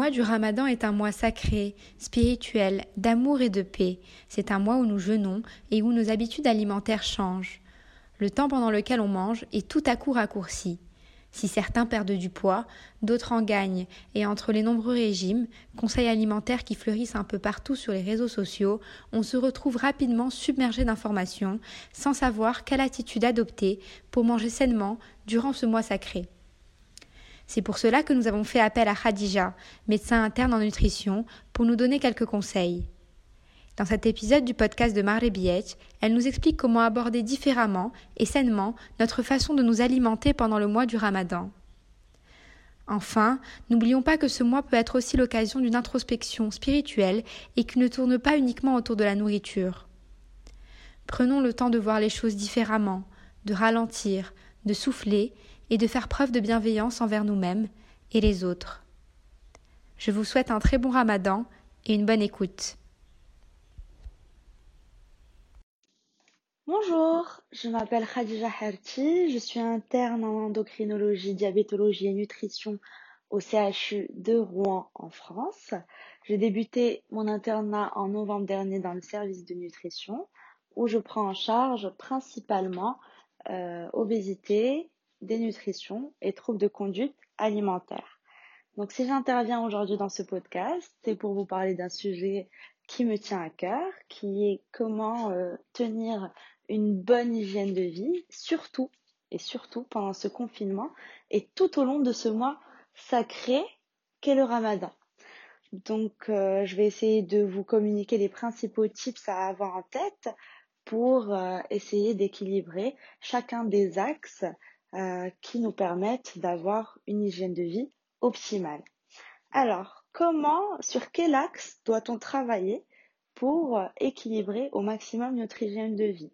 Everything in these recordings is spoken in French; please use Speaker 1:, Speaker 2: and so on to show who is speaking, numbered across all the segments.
Speaker 1: mois du Ramadan est un mois sacré, spirituel, d'amour et de paix. C'est un mois où nous jeûnons et où nos habitudes alimentaires changent. Le temps pendant lequel on mange est tout à coup raccourci. Si certains perdent du poids, d'autres en gagnent, et entre les nombreux régimes, conseils alimentaires qui fleurissent un peu partout sur les réseaux sociaux, on se retrouve rapidement submergé d'informations, sans savoir quelle attitude adopter pour manger sainement durant ce mois sacré. C'est pour cela que nous avons fait appel à Khadija, médecin interne en nutrition, pour nous donner quelques conseils. Dans cet épisode du podcast de Biech, elle nous explique comment aborder différemment et sainement notre façon de nous alimenter pendant le mois du Ramadan. Enfin, n'oublions pas que ce mois peut être aussi l'occasion d'une introspection spirituelle et qui ne tourne pas uniquement autour de la nourriture. Prenons le temps de voir les choses différemment, de ralentir, de souffler et de faire preuve de bienveillance envers nous-mêmes et les autres. Je vous souhaite un très bon ramadan et une bonne écoute.
Speaker 2: Bonjour, je m'appelle Khadija Herti, je suis interne en endocrinologie, diabétologie et nutrition au CHU de Rouen en France. J'ai débuté mon internat en novembre dernier dans le service de nutrition où je prends en charge principalement euh, obésité, dénutrition et troubles de conduite alimentaire. Donc si j'interviens aujourd'hui dans ce podcast, c'est pour vous parler d'un sujet qui me tient à cœur, qui est comment euh, tenir une bonne hygiène de vie, surtout et surtout pendant ce confinement et tout au long de ce mois sacré qu'est le ramadan. Donc euh, je vais essayer de vous communiquer les principaux tips à avoir en tête pour euh, essayer d'équilibrer chacun des axes euh, qui nous permettent d'avoir une hygiène de vie optimale. Alors, comment, sur quel axe doit-on travailler pour euh, équilibrer au maximum notre hygiène de vie?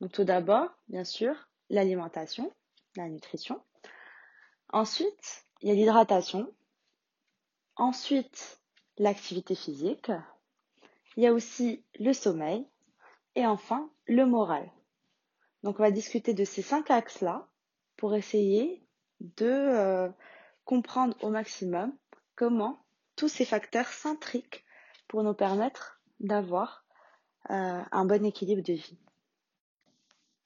Speaker 2: Donc, tout d'abord, bien sûr, l'alimentation, la nutrition. Ensuite, il y a l'hydratation. Ensuite, l'activité physique. Il y a aussi le sommeil. Et enfin, le moral. Donc on va discuter de ces cinq axes-là pour essayer de euh, comprendre au maximum comment tous ces facteurs s'intriquent pour nous permettre d'avoir euh, un bon équilibre de vie.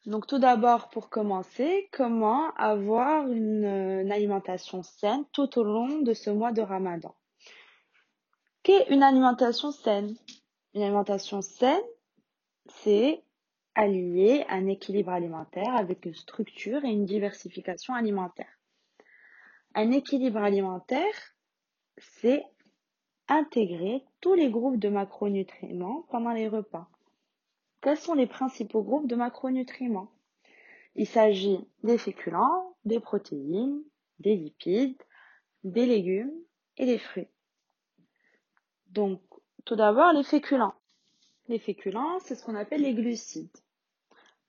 Speaker 2: Donc tout d'abord, pour commencer, comment avoir une, une, alimentation saine tout au long de ce mois de Ramadan? Qu'est une alimentation saine? Une alimentation saine, c'est allier un équilibre alimentaire avec une structure et une diversification alimentaire. Un équilibre alimentaire, c'est intégrer tous les groupes de macronutriments pendant les repas. Quels sont les principaux groupes de macronutriments? Il s'agit des féculents, des protéines, des lipides, des légumes et des fruits. Donc, tout d'abord, les féculents. Les féculents, c'est ce qu'on appelle les glucides.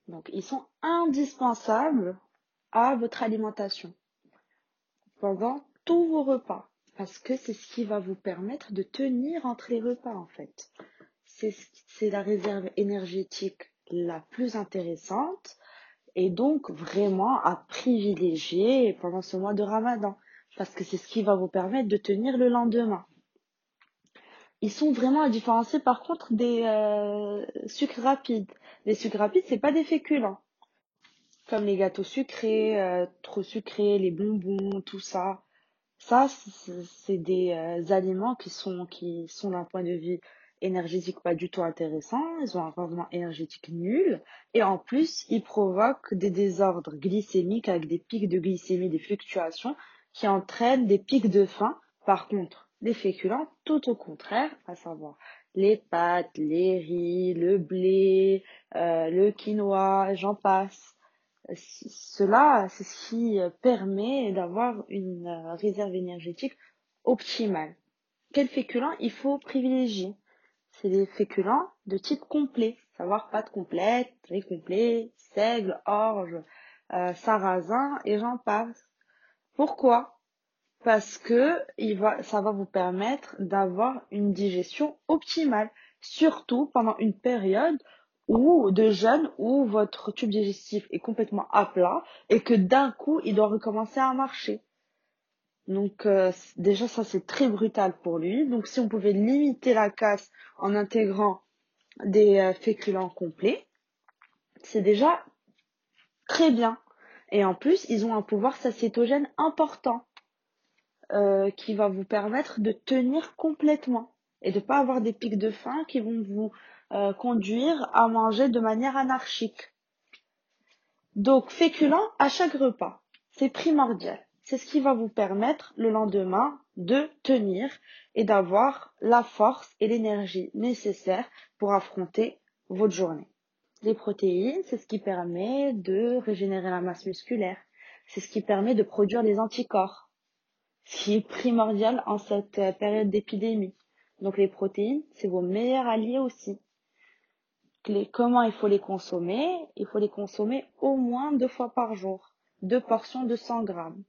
Speaker 2: Donc, ils sont indispensables à votre alimentation pendant tous vos repas parce que c'est ce qui va vous permettre de tenir entre les repas en fait. C'est la réserve énergétique la plus intéressante et donc vraiment à privilégier pendant ce mois de ramadan parce que c'est ce qui va vous permettre de tenir le lendemain. Ils sont vraiment à différencier par contre des euh, sucres rapides. Les sucres rapides, c'est pas des féculents. Comme les gâteaux sucrés, euh, trop sucrés, les bonbons, tout ça. Ça, c'est des euh, aliments qui sont, qui sont d'un point de vue énergétique pas du tout intéressant. Ils ont un rendement énergétique nul. Et en plus, ils provoquent des désordres glycémiques avec des pics de glycémie, des fluctuations qui entraînent des pics de faim. Par contre, des féculents tout au contraire, à savoir les pâtes, les riz, le blé, euh, le quinoa, j'en passe. Cela, c'est ce qui permet d'avoir une euh, réserve énergétique optimale. Quels féculents il faut privilégier? C'est des féculents de type complet, savoir pâtes complètes, riz complet, seigle, orge, euh, sarrasin et j'en passe. Pourquoi? Parce que il va, ça va vous permettre d'avoir une digestion optimale, surtout pendant une période où de jeûne où votre tube digestif est complètement à plat et que d'un coup il doit recommencer à marcher. Donc euh, déjà ça c'est très brutal pour lui. Donc si on pouvait limiter la casse en intégrant des euh, féculents complets, c'est déjà très bien. Et en plus, ils ont un pouvoir sacétogène important euh, qui va vous permettre de tenir complètement et de ne pas avoir des pics de faim qui vont vous conduire à manger de manière anarchique. Donc féculents à chaque repas, c'est primordial c'est ce qui va vous permettre le lendemain de tenir et d'avoir la force et l'énergie nécessaires pour affronter votre journée. Les protéines, c'est ce qui permet de régénérer la masse musculaire. C'est ce qui permet de produire les anticorps, qui est primordial en cette période d'épidémie. Donc les protéines, c'est vos meilleurs alliés aussi. comment il faut les consommer? Il faut les consommer au moins deux fois par jour, deux portions de 100 grammes.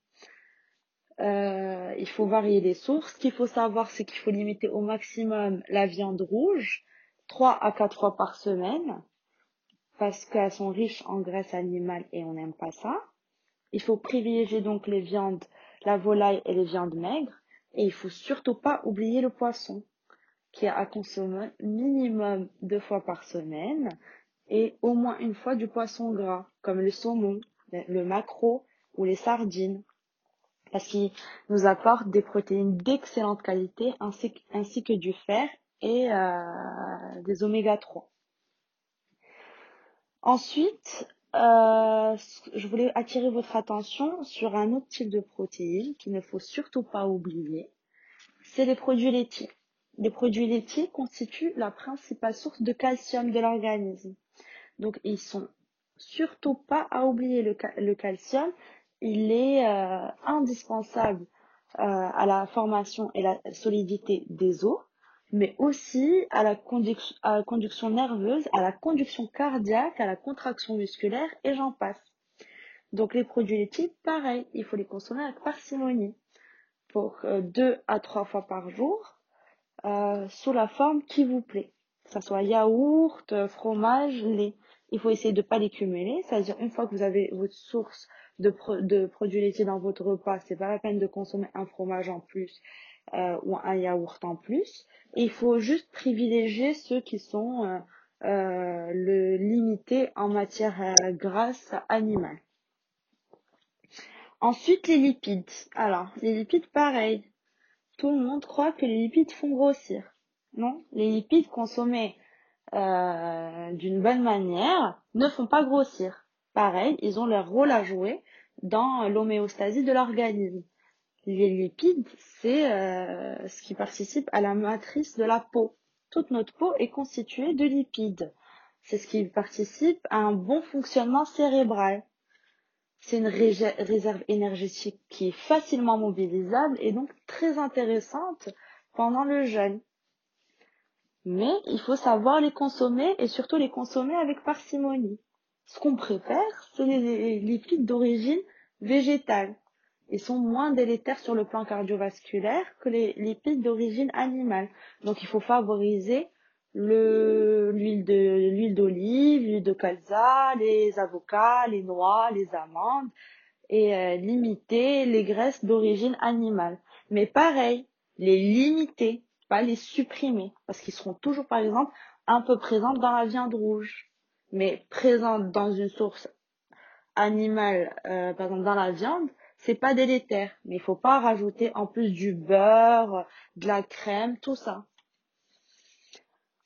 Speaker 2: Euh, il faut varier les sources. Ce qu'il faut savoir, c'est qu'il faut limiter au maximum la viande rouge, 3 à 4 fois par semaine, parce qu'elles sont riches en graisse animale et on n'aime pas ça. Il faut privilégier donc les viandes, la volaille et les viandes maigres. Et il faut surtout pas oublier le poisson, qui est à consommer minimum deux fois par semaine et au moins une fois du poisson gras, comme le saumon, le maquereau ou les sardines parce qu'il nous apporte des protéines d'excellente qualité ainsi, que du fer et euh, des oméga 3. Ensuite, je voulais attirer votre attention sur un autre type de protéines qu'il ne faut surtout pas oublier, c'est les produits laitiers. Les produits laitiers constituent la principale source de calcium de l'organisme. Donc ils sont surtout pas à oublier le, le calcium il est euh, indispensable euh, à la formation et la solidité des os, mais aussi à la, conduction, nerveuse, à la conduction cardiaque, à la contraction musculaire, et j'en passe. Donc les produits laitiers, pareil, il faut les consommer avec parcimonie pour euh, deux à trois fois par jour, sous la forme qui vous plaît, que ce soit yaourt, fromage, lait. Il faut essayer de ne pas les cumuler, c'est-à-dire une fois que vous avez votre source de, de produits laitiers dans votre repas, c'est pas la peine de consommer un fromage en plus euh, ou un yaourt en plus. il faut juste privilégier ceux qui sont euh, euh, le limité en matière grasse animale. Ensuite, les lipides. Alors, les lipides, pareil. Tout le monde croit que les lipides font grossir. Non, les lipides consommés d'une bonne manière ne font pas grossir. Pareil, ils ont leur rôle à jouer dans l'homéostasie de l'organisme. Les lipides, c'est euh, ce qui participe à la matrice de la peau. Toute notre peau est constituée de lipides. C'est ce qui participe à un bon fonctionnement cérébral. C'est une réserve énergétique qui est facilement mobilisable et donc très intéressante pendant le jeûne. Mais il faut savoir les consommer et surtout les consommer avec parcimonie. Ce qu'on préfère, c'est les lipides d'origine végétale. Ils sont moins délétères sur le plan cardiovasculaire que les lipides d'origine animale. Donc il faut favoriser l'huile de l'huile d'olive, l'huile de colza, les avocats, les noix, les amandes et euh, limiter les graisses d'origine animale. Mais pareil, les limiter, pas les supprimer parce qu'ils seront toujours par exemple un peu présents dans la viande rouge mais présente dans une source animale, euh, par exemple dans la viande, c'est pas délétère. Mais il faut pas rajouter en plus du beurre, de la crème, tout ça.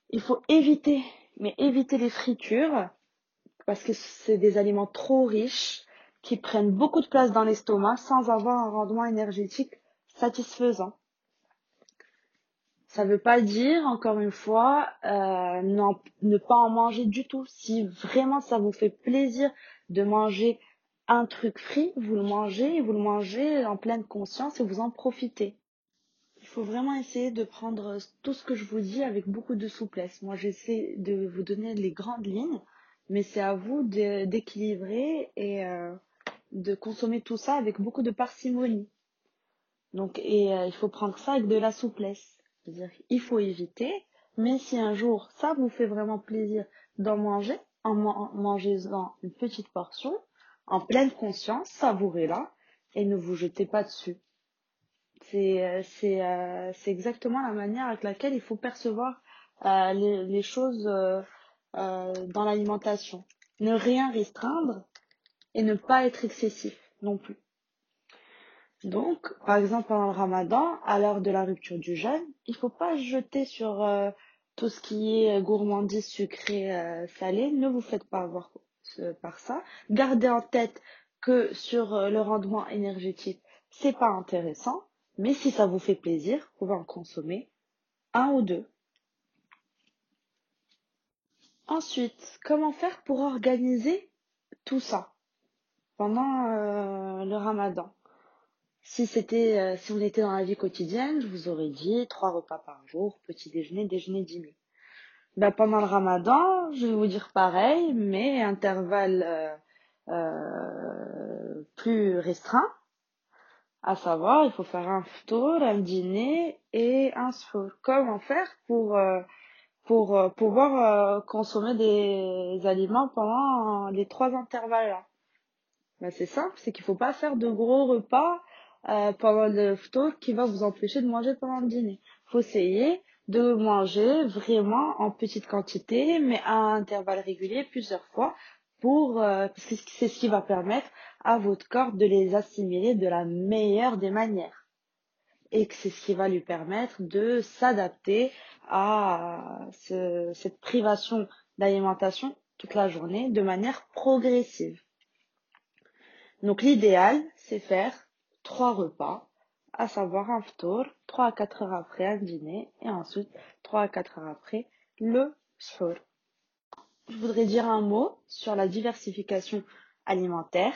Speaker 2: Il faut éviter, mais éviter les fritures, parce que c'est des aliments trop riches, qui prennent beaucoup de place dans l'estomac sans avoir un rendement énergétique satisfaisant. Ça ne veut pas dire, encore une fois, euh, ne pas en manger du tout. Si vraiment ça vous fait plaisir de manger un truc frit, vous le mangez vous le mangez en pleine conscience et vous en profitez. Il faut vraiment essayer de prendre tout ce que je vous dis avec beaucoup de souplesse. Moi, j'essaie de vous donner les grandes lignes, mais c'est à vous d'équilibrer et euh, de consommer tout ça avec beaucoup de parcimonie. Donc, euh, il faut prendre ça avec de la souplesse. Il faut éviter, mais si un jour ça vous fait vraiment plaisir d'en manger, en mangez-en une petite portion, en pleine conscience, savourez-la et ne vous jetez pas dessus. C'est euh, c'est exactement la manière avec laquelle il faut percevoir euh, les, choses euh, euh, dans l'alimentation. Ne rien restreindre et ne pas être excessif non plus. Donc, par exemple, pendant le ramadan, à l'heure de la rupture du jeûne, il faut pas jeter sur euh, tout ce qui est gourmandise sucrée, euh, salée. Ne vous faites pas avoir euh, par ça. Gardez en tête que sur euh, le rendement énergétique, c'est pas intéressant. Mais si ça vous fait plaisir, vous pouvez en consommer un ou deux. Ensuite, comment faire pour organiser tout ça pendant euh, le ramadan? Si c'était, euh, si on était dans la vie quotidienne, je vous aurais dit trois repas par jour, petit déjeuner, déjeuner, dîner. Ben, pendant le ramadan, je vais vous dire pareil, mais intervalle euh, euh, plus restreint. À savoir, il faut faire un ftour, un dîner et un sour. Comment faire pour euh, pour euh, pouvoir euh, consommer des aliments pendant les trois intervalles-là ben, C'est simple, c'est qu'il faut pas faire de gros repas pendant le ftour qui va vous empêcher de manger pendant le dîner. faut essayer de manger vraiment en petite quantité, mais à intervalles réguliers plusieurs fois pour euh, c'est ce qui va permettre à votre corps de les assimiler de la meilleure des manières et que c'est ce qui va lui permettre de s'adapter à ce, cette privation d'alimentation toute la journée de manière progressive. Donc l'idéal, c'est faire trois repas, à savoir un ftour, 3 à 4 heures après un dîner et ensuite 3 à 4 heures après le sour je voudrais dire un mot sur la diversification alimentaire.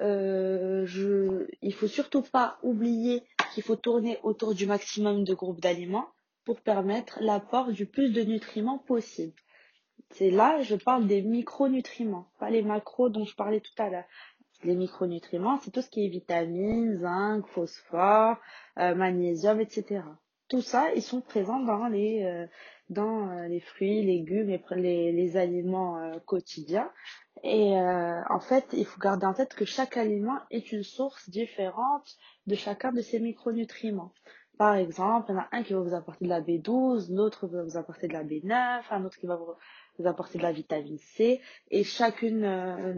Speaker 2: Euh, je, il faut surtout pas oublier qu'il faut tourner autour du maximum de groupes d'aliments pour permettre l'apport du plus de nutriments possible. C'est là, je parle des micronutriments, pas les macros dont je parlais tout à l'heure. Les micronutriments, c'est tout ce qui est vitamines, zinc, phosphore, euh, magnésium, etc. Tout ça, ils sont présents dans les, euh, dans euh, les fruits, légumes, les, les, aliments quotidiens. Et en fait, il faut garder en tête que chaque aliment est une source différente de chacun de ces micronutriments. Par exemple, il y en a un qui va vous apporter de la B12, l'autre va vous apporter de la B9, un autre qui va vous apporter de la vitamine C. Et chacune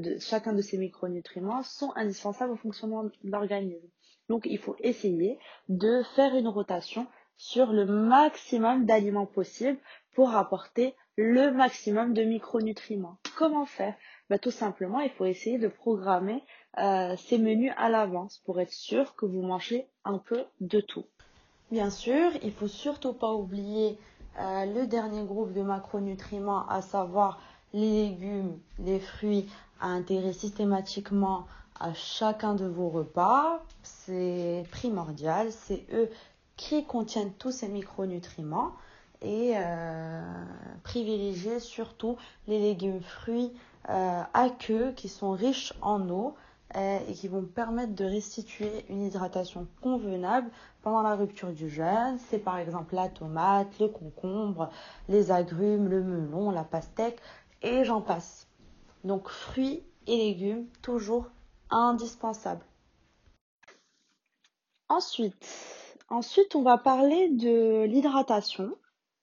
Speaker 2: de, chacun de ces micronutriments sont indispensables au fonctionnement de l'organisme. Donc, il faut essayer de faire une rotation sur le maximum d'aliments possibles pour apporter le maximum de micronutriments. Comment faire? Bah, Tout simplement, il faut essayer de programmer euh, ces menus à l'avance pour être sûr que vous mangez un peu de tout. Bien sûr, il faut surtout pas oublier euh, le dernier groupe de macronutriments, à savoir les légumes, les fruits, à intégrer systématiquement à chacun de vos repas. C'est primordial, c'est eux qui contiennent tous ces micronutriments et euh, privilégier surtout les légumes fruits euh, à queue qui sont riches en eau et qui vont permettre de restituer une hydratation convenable pendant la rupture du jeûne. C'est par exemple la tomate, le concombre, les agrumes, le melon, la pastèque et j'en passe. Donc fruits et légumes toujours indispensables. Ensuite, Ensuite, on va parler de l'hydratation.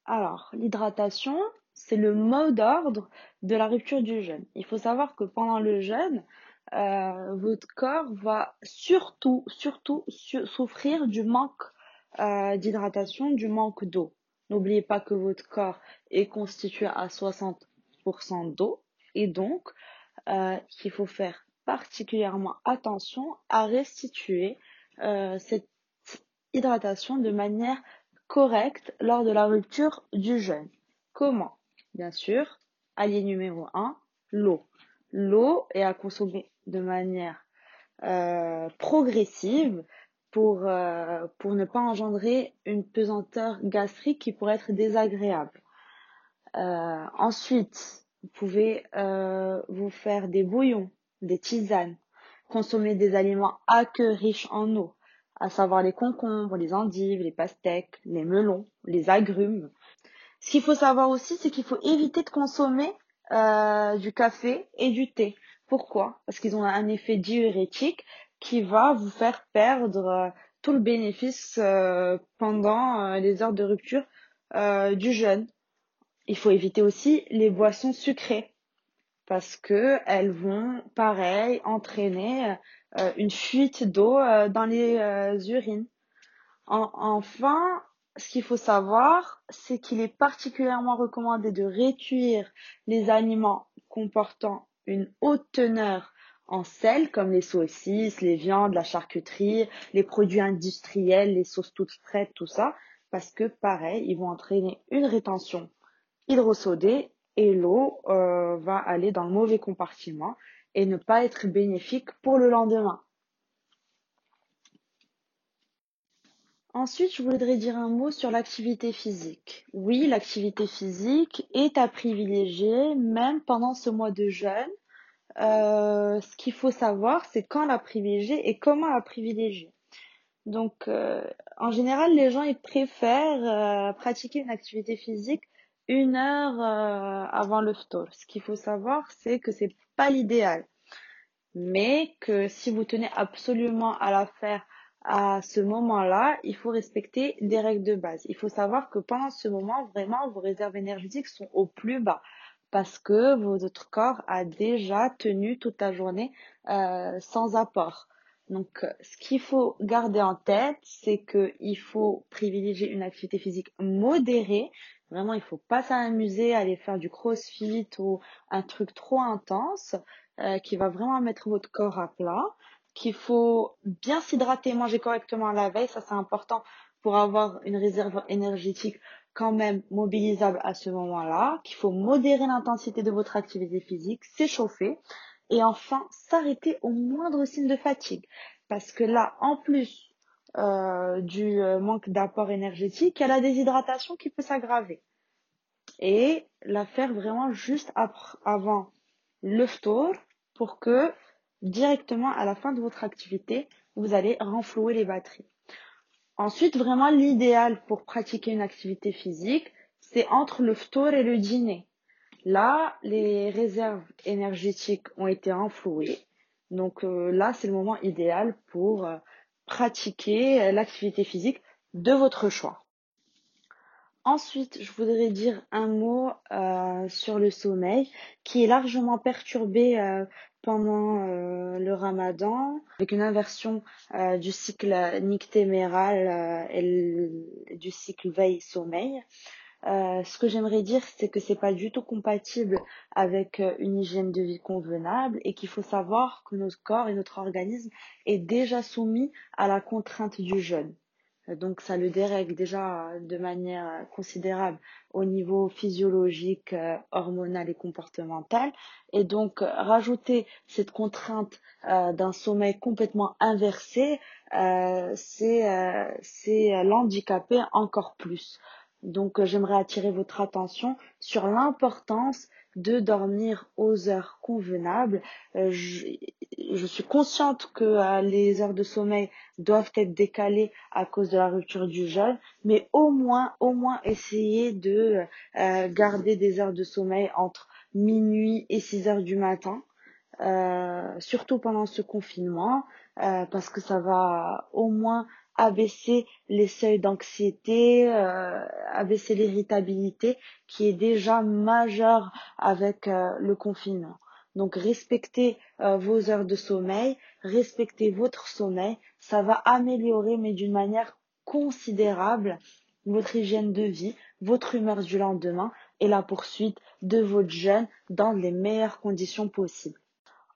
Speaker 2: Alors, l'hydratation, c'est le mot d'ordre de la rupture du jeûne. Il faut savoir que pendant le jeûne, euh, votre corps va surtout, surtout souffrir du manque euh, d'hydratation, du manque d'eau. N'oubliez pas que votre corps est constitué à 60% d'eau et donc euh, il faut faire particulièrement attention à restituer euh, cette hydratation de manière correcte lors de la rupture du jeûne. Comment? Bien sûr, allié numéro 1, l'eau. L'eau est à consommer de manière euh, progressive pour, euh, pour ne pas engendrer une pesanteur gastrique qui pourrait être désagréable. Euh, ensuite, vous pouvez vous faire des bouillons, des tisanes, consommer des aliments aqueux riches en eau, à savoir les concombres, les endives, les pastèques, les melons, les agrumes. Ce qu'il faut savoir aussi, c'est qu'il faut éviter de consommer du café et du thé. Pourquoi? Parce qu'ils ont un effet diurétique qui va vous faire perdre euh, tout le bénéfice euh, pendant les heures de rupture du jeûne. Il faut éviter aussi les boissons sucrées parce que elles vont, pareil, entraîner une fuite d'eau dans les urines. enfin, ce qu'il faut savoir, c'est qu'il est particulièrement recommandé de réduire les aliments comportant une haute teneur en sel, comme les saucisses, les viandes, la charcuterie, les produits industriels, les sauces toutes prêtes, tout ça, parce que pareil, ils vont entraîner une rétention hydrosodée et l'eau euh, va aller dans le mauvais compartiment et ne pas être bénéfique pour le lendemain. Ensuite, je voudrais dire un mot sur l'activité physique. Oui, l'activité physique est à privilégier même pendant ce mois de jeûne. Euh, ce qu'il faut savoir, c'est quand la privilégier et comment la privilégier. Donc, euh, en général, les gens ils préfèrent euh, pratiquer une activité physique une heure avant le phtor. Ce qu'il faut savoir, c'est que c'est pas l'idéal, mais que si vous tenez absolument à la faire à ce moment-là, il faut respecter des règles de base. Il faut savoir que pendant ce moment, vraiment, vos réserves énergétiques sont au plus bas parce que votre corps a déjà tenu toute la journée euh, sans apport. Donc, ce qu'il faut garder en tête, c'est qu'il faut privilégier une activité physique modérée. Vraiment, il faut pas s'amuser à aller faire du crossfit ou un truc trop intense euh, qui va vraiment mettre votre corps à plat qu'il faut bien s'hydrater, manger correctement la veille, ça c'est important pour avoir une réserve énergétique quand même mobilisable à ce moment-là, qu'il faut modérer l'intensité de votre activité physique, s'échauffer et enfin s'arrêter au moindre signe de fatigue. Parce que là, en plus euh, du euh, manque d'apport énergétique, il y a la déshydratation qui peut s'aggraver. Et la faire vraiment juste avant le tour pour que directement à la fin de votre activité, vous allez renflouer les batteries. Ensuite, vraiment l'idéal pour pratiquer une activité physique, c'est entre le ftour et le dîner. Là, les réserves énergétiques ont été renflouées. Donc euh, là, c'est le moment idéal pour euh, pratiquer l'activité physique de votre choix. Ensuite, je voudrais dire un mot euh, sur le sommeil qui est largement perturbé pendant euh, le ramadan, avec une inversion euh, du cycle nictéméral euh, et du cycle veille-sommeil. ce que j'aimerais dire, c'est que c'est pas du tout compatible avec une hygiène de vie convenable et qu'il faut savoir que notre corps et notre organisme est déjà soumis à la contrainte du jeûne. Donc ça le dérègle déjà de manière considérable au niveau physiologique, euh, hormonal et comportemental. Et donc rajouter cette contrainte euh, d'un sommeil complètement inversé, euh, c'est l'handicaper encore plus. Donc j'aimerais attirer votre attention sur l'importance de dormir aux heures convenables. Euh, je, suis consciente que euh, les heures de sommeil doivent être décalées à cause de la rupture du jeûne, mais au moins, au moins essayer de euh, garder des heures de sommeil entre minuit et 6 heures du matin. surtout pendant ce confinement, parce que ça va au moins abaisser les seuils d'anxiété, euh, abaisser l'irritabilité qui est déjà majeure avec euh, le confinement. Donc respectez euh, vos heures de sommeil, respectez votre sommeil, ça va améliorer mais d'une manière considérable votre hygiène de vie, votre humeur du lendemain et la poursuite de votre jeûne dans les meilleures conditions possibles.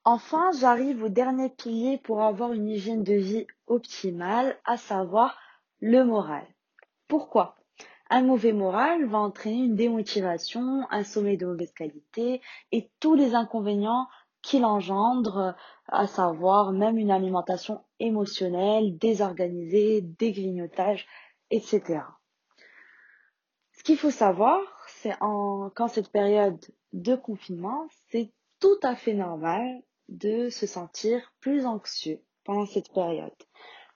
Speaker 2: Enfin, j'arrive au dernier pilier pour avoir une hygiène de vie optimale, à savoir le moral. Pourquoi? Un mauvais moral va entraîner une démotivation, un sommeil de mauvaise qualité et tous les inconvénients qu'il engendre, à savoir même une alimentation émotionnelle, désorganisée, des etc. Ce qu'il faut savoir, c'est qu'en cette période de confinement, c'est tout à fait normal de se sentir plus anxieux pendant cette période.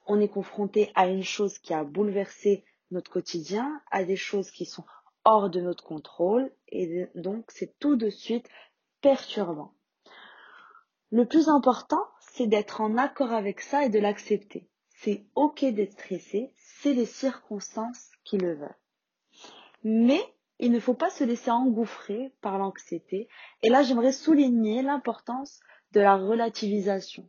Speaker 2: On est confronté à une chose qui a bouleversé notre quotidien, à des choses qui sont hors de notre contrôle et donc c'est tout de suite perturbant. Le plus important, c'est d'être en accord avec ça et de l'accepter. c'est ok d'être stressé, c'est les circonstances qui le veulent. Mais il ne faut pas se laisser engouffrer par l'anxiété. Et là, j'aimerais souligner l'importance de la relativisation.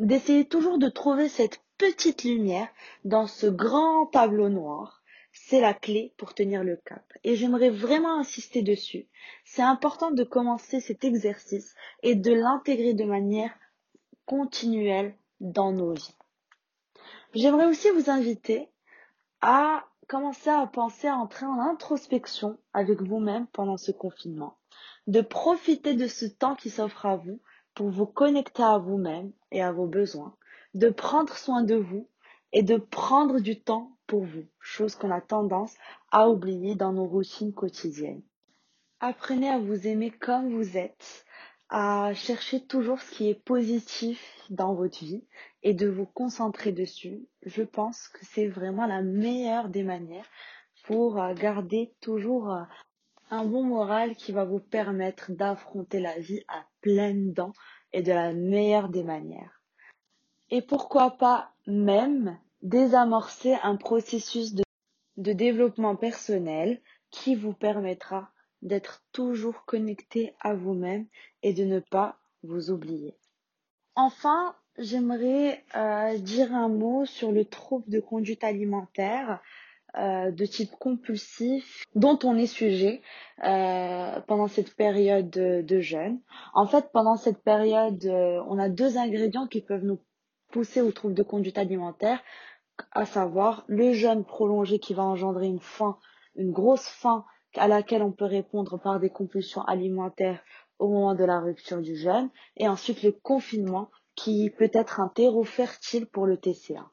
Speaker 2: D'essayer toujours de trouver cette petite lumière dans ce grand tableau noir. C'est la clé pour tenir le cap. Et j'aimerais vraiment insister dessus. C'est important de commencer cet exercice et de l'intégrer de manière continuelle dans nos vies. J'aimerais aussi vous inviter à commencer à penser à entrer en introspection avec vous-même pendant ce confinement, de profiter de ce temps qui s'offre à vous pour vous connecter à vous-même et à vos besoins, de prendre soin de vous et de prendre du temps pour vous, chose qu'on a tendance à oublier dans nos routines quotidiennes. Apprenez à vous aimer comme vous êtes, à chercher toujours ce qui est positif dans votre vie et de vous concentrer dessus. Je pense que c'est vraiment la meilleure des manières pour euh, garder toujours euh, un bon moral qui va vous permettre d'affronter la vie à pleines dents et de la meilleure des manières. Et pourquoi pas même désamorcer un processus de, développement personnel qui vous permettra d'être toujours connecté à vous-même et de ne pas vous oublier. Enfin, j'aimerais euh, dire un mot sur le trouble de conduite alimentaire euh, de type compulsif dont on est sujet euh, pendant cette période de, jeûne. En fait, pendant cette période, on a deux ingrédients qui peuvent nous pousser au trouble de conduite alimentaire, à savoir le jeûne prolongé qui va engendrer une faim, une grosse faim à laquelle on peut répondre par des compulsions alimentaires au moment de la rupture du jeûne, et ensuite le confinement qui peut être un terreau fertile pour le TCA.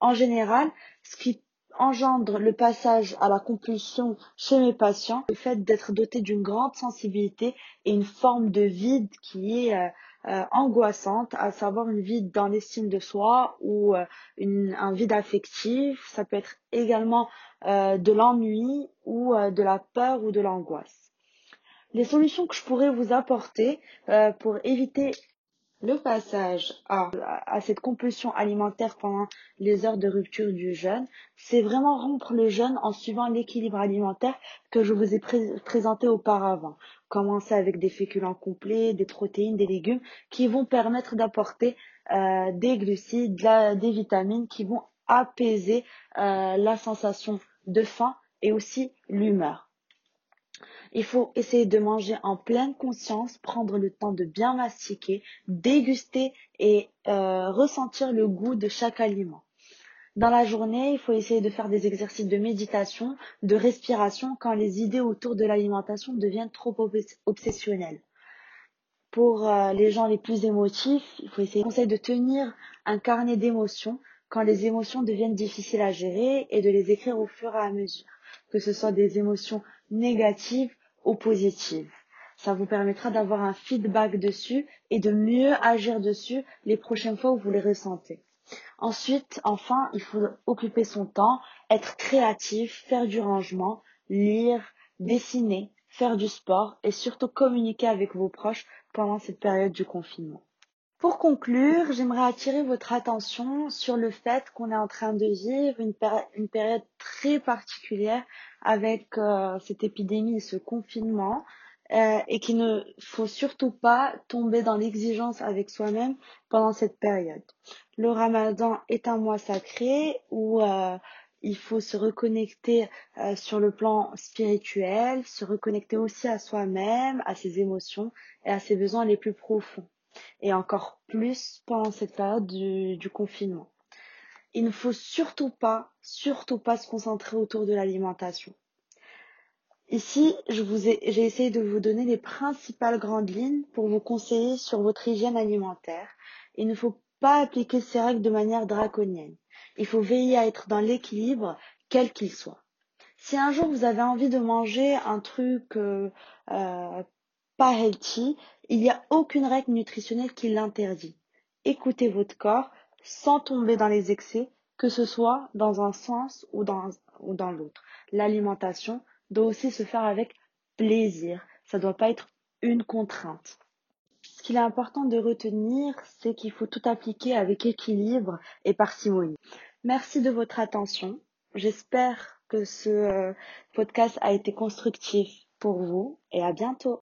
Speaker 2: En général, ce qui engendre le passage à la compulsion chez mes patients, le fait d'être doté d'une grande sensibilité et une forme de vide qui est euh, euh, angoissante, à savoir une vide dans l'estime de soi ou euh, un vide affectif. Ça peut être également de l'ennui ou de la peur ou de l'angoisse. Les solutions que je pourrais vous apporter pour éviter le passage à, à, cette compulsion alimentaire pendant les heures de rupture du jeûne, c'est vraiment rompre le jeûne en suivant l'équilibre alimentaire que je vous ai présenté auparavant. Commencer avec des féculents complets, des protéines, des légumes qui vont permettre d'apporter euh, des glucides, des vitamines qui vont apaiser euh, la sensation de faim et aussi l'humeur. Il faut essayer de manger en pleine conscience, prendre le temps de bien mastiquer, déguster et euh, ressentir le goût de chaque aliment. Dans la journée, il faut essayer de faire des exercices de méditation, de respiration quand les idées autour de l'alimentation deviennent trop obsessionnelles. Pour euh, les gens les plus émotifs, il faut essayer de tenir un carnet d'émotions quand les émotions deviennent difficiles à gérer et de les écrire au fur et à mesure, que ce soit des émotions négatives ou positives. Ça vous permettra d'avoir un feedback dessus et de mieux agir dessus les prochaines fois où vous les ressentez. Ensuite, enfin, il faut occuper son temps, être créatif, faire du rangement, lire, dessiner, faire du sport et surtout communiquer avec vos proches pendant cette période du confinement. Pour conclure, j'aimerais attirer votre attention sur le fait qu'on est en train de vivre une, période très particulière avec euh, cette épidémie et ce confinement euh, et qu'il ne faut surtout pas tomber dans l'exigence avec soi-même pendant cette période. Le ramadan est un mois sacré où euh, il faut se reconnecter sur le plan spirituel, se reconnecter aussi à soi-même, à ses émotions et à ses besoins les plus profonds et encore plus pendant cette période du, confinement. Il ne faut surtout pas, surtout pas se concentrer autour de l'alimentation. Ici, je vous ai, j'ai essayé de vous donner les principales grandes lignes pour vous conseiller sur votre hygiène alimentaire. Il ne faut pas appliquer ces règles de manière draconienne. Il faut veiller à être dans l'équilibre, quel qu'il soit. Si un jour vous avez envie de manger un truc euh, euh, pas healthy, il n'y a aucune règle nutritionnelle qui l'interdit. Écoutez votre corps sans tomber dans les excès, que ce soit dans un sens ou dans, ou dans l'autre. L'alimentation doit aussi se faire avec plaisir. Ça ne doit pas être une contrainte. Ce qu'il est important de retenir, c'est qu'il faut tout appliquer avec équilibre et parcimonie. Merci de votre attention. J'espère que ce euh, podcast a été constructif pour vous et à bientôt.